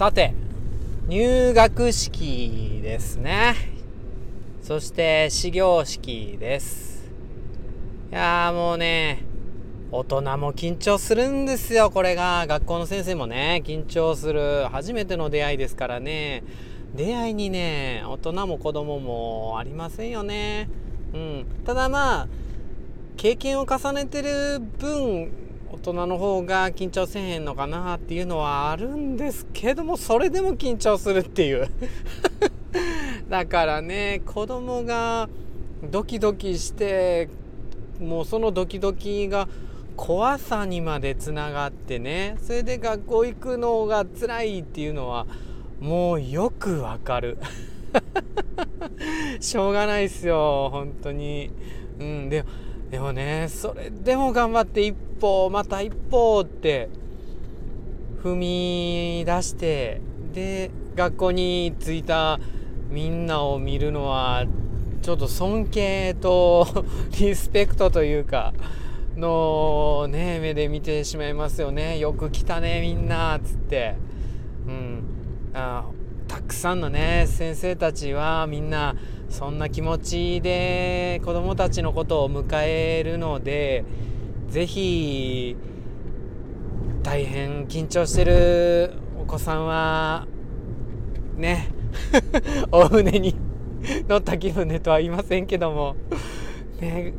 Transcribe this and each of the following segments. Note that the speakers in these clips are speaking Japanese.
さて入学式ですね。そして始業式です。いやーもうね大人も緊張するんですよこれが。学校の先生もね緊張する。初めての出会いですからね。出会いにね大人も子供もありませんよね。うん。ただまあ経験を重ねてる分大人の方が緊張せえへんのかなっていうのはあるんですけどもそれでも緊張するっていう。だからね子供がドキドキしてもうそのドキドキが怖さにまでつながってねそれで学校行くのが辛いっていうのはもうよくわかる。しょうがないっすよ本当に。うんででもねそれでも頑張って一歩また一歩って踏み出してで学校に着いたみんなを見るのはちょっと尊敬とリスペクトというかのね目で見てしまいますよね。よく来たねみんなっつって。うん。あたくさんのね先生たちはみんなそんな気持ちで子どもたちのことを迎えるので是非大変緊張してるお子さんはね お船に乗った気分でとは言いませんけどもね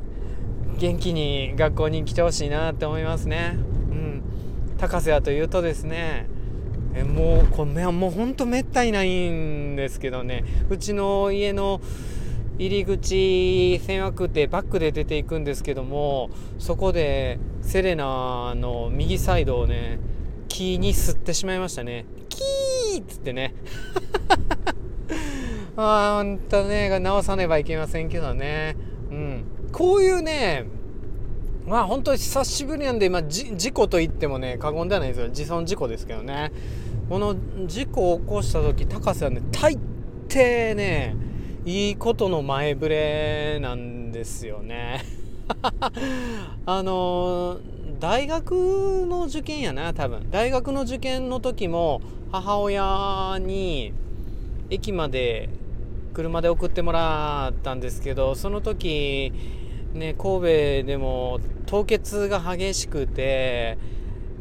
元気に学校に来てほしいなって思いますね。うん、高瀬はというとですねえもうこれもうほんとめったにないんですけどね。うちの家の入り口狭くてバックで出ていくんですけどもそこでセレナの右サイドをね木に吸ってしまいましたね。キーっつってね。ああほんとね直さねばいけませんけどね。うん。こういうねまあ本当に久しぶりなんで、まあ、事故と言ってもね過言ではないですよ。自損事故ですけどね。この事故を起こした時高瀬はね大抵ねいいことの前触れなんですよね。あの大学の受験やな多分。大学の受験の時も母親に駅まで車で送ってもらったんですけどその時ね、神戸でも凍結が激しくて、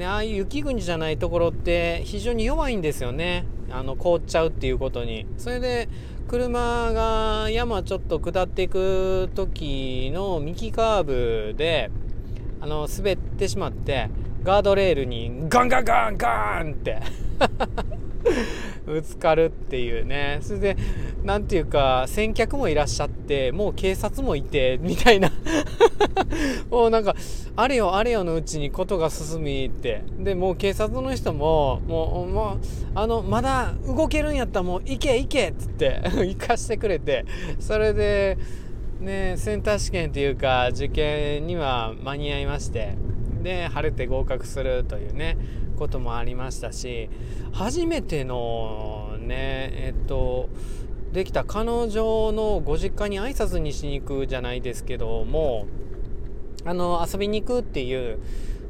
ね、ああいう雪国じゃないところって非常に弱いんですよね。あの凍っちゃうっていうことに。それで車が山ちょっと下っていく時の右カーブであの滑ってしまってガードレールにガンガンガンガンって。ぶつかるっていうね。それで何ていうか先客もいらっしゃってもう警察もいてみたいな。もうなんかあれよあれよのうちにことが進みって。でもう警察の人ももうもうあのまだ動けるんやったらもう行け行けっつって 行かしてくれて。それでねセンター試験っていうか受験には間に合いまして。で晴れて合格するというねこともありましたし初めてのねえっとできた彼女のご実家に挨拶にしに行くじゃないですけどもあの遊びに行くっていう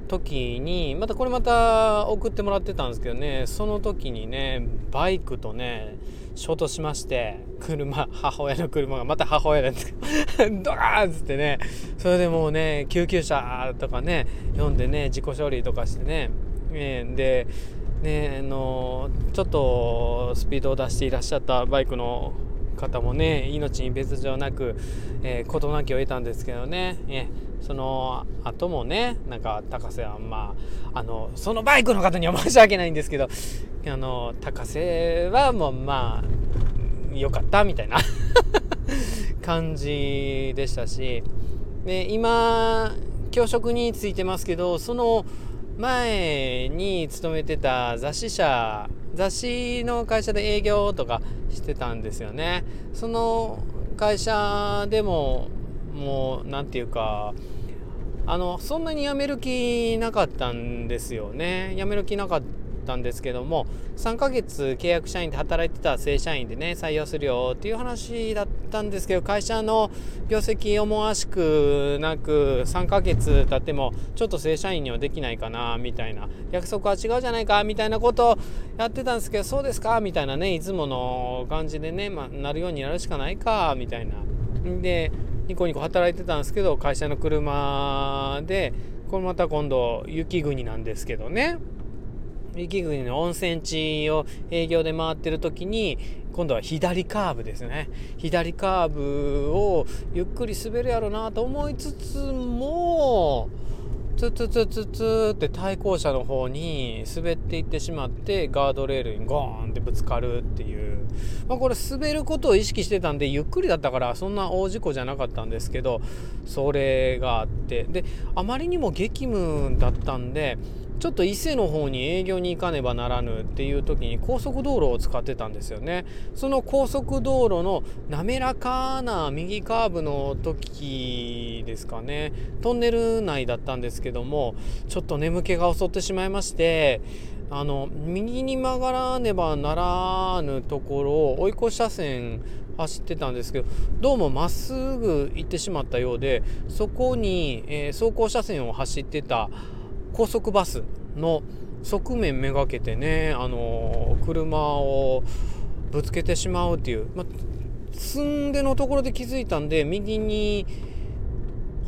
時にまたこれまた送ってもらってたんですけどねその時にねバイクとね衝突しまして車 母親の車がまた母親なんです。け どドカーンっつってね。それでもうね救急車とかね読んでね自己処理とかしてね。えー、でねあのちょっとスピードを出していらっしゃったバイクの方もね命に別状なく、えー、事なきを得たんですけどね、えー、その後もねなんか高瀬はまああのそのバイクの方には申し訳ないんですけどあの高瀬はもうまあ良かったみたいな 感じでしたしで今教職についてますけどその前に勤めてた雑誌社雑誌の会社で営業とかしてたんですよね。その会社でももう何て言うかあのそんなに辞める気なかったんですよね。辞める気なかったったんですけども3ヶ月契約社員で働いてた正社員でね採用するよっていう話だったんですけど会社の業績思わしくなく3ヶ月経ってもちょっと正社員にはできないかなみたいな約束は違うじゃないかみたいなことをやってたんですけどそうですかみたいなねいつもの感じでね、ま、なるようになるしかないかみたいな。でニコニコ働いてたんですけど会社の車でこれまた今度雪国なんですけどね雪国の温泉地を営業で回ってる時に今度は左カーブですね。左カーブをゆっくり滑るやろなと思いつつもツツツツツって対向車の方に滑っていってしまってガードレールにゴーンってぶつかるっていう、まあ、これ滑ることを意識してたんでゆっくりだったからそんな大事故じゃなかったんですけどそれがあって。であまりにも激務だったんでちょっと伊勢の方に営業に行かねばならぬっていう時に高速道路を使ってたんですよね。その高速道路の滑らかな右カーブの時ですかね。トンネル内だったんですけどもちょっと眠気が襲ってしまいましてあの右に曲がらねばならぬところを追い越し車線走ってたんですけどどうもまっすぐ行ってしまったようでそこに、えー、走行車線を走ってた高速バスの側面めがけてね、あの車をぶつけてしまうっていう、ま積んでのところで気づいたんで右に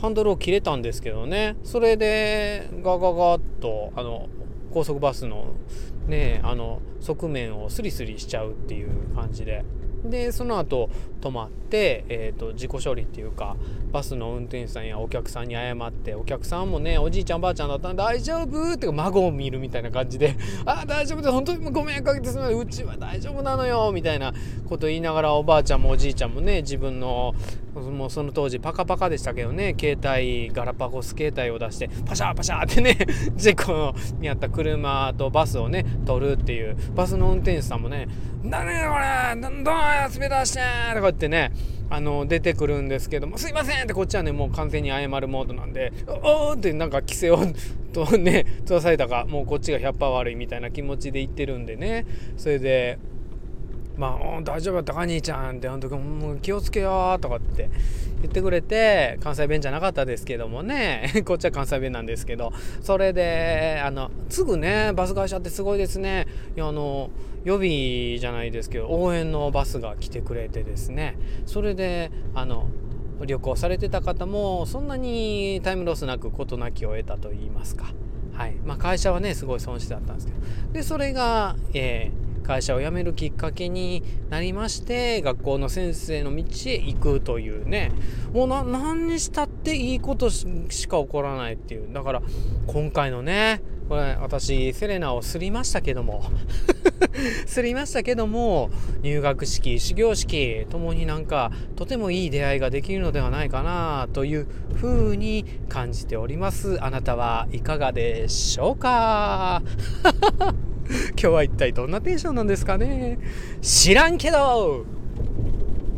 ハンドルを切れたんですけどね。それでガガガッとあの高速バスのねあの側面をスリスリしちゃうっていう感じで。でその後止まって、えーと、事故処理っていうかバスの運転手さんやお客さんに謝ってお客さんもねおじいちゃんばあちゃんだったら大丈夫？って孫を見るみたいな感じで「あ大丈夫です。本当にご迷惑かけてすません。うちは大丈夫なのよ」みたいなこと言いながらおばあちゃんもおじいちゃんもね自分のもうその当時パカパカでしたけどね携帯ガラパゴス携帯を出してパシャーパシャーってね 事故にあった車とバスをね取るっていうバスの運転手さんもね「何これどんどんスピード出して!」とか言ってねあの出てくるんですけども「すいません!」ってこっちはねもう完全に謝るモードなんで「おお!」ってなんか規制をとね 通されたかもうこっちが100%悪いみたいな気持ちで言ってるんでねそれでまあ、大丈夫だったか兄ちゃんってあの時も気をつけようとかって言ってくれて関西弁じゃなかったですけどもね。こっちは関西弁なんですけど。それであのすぐねバス会社ってすごいですね。いやあの予備じゃないですけど応援のバスが来てくれてですね。それであの旅行されてた方もそんなにタイムロスなく事なきを得たと言いますか。はい。まあ、会社はねすごい損失だったんですけど。でそれが、えー会社を辞めるきっかけになりまして学校の先生の道へ行くというね。もう何にしたっていいことしか起こらないっていう。だから今回のねこれ私セレナをすりましたけども。すりましたけども入学式始業式ともになんかとてもいい出会いができるのではないかなというふうに感じております。あなたはいかがでしょうか？今日は一体どんなテンションなんですかね。知らんけど。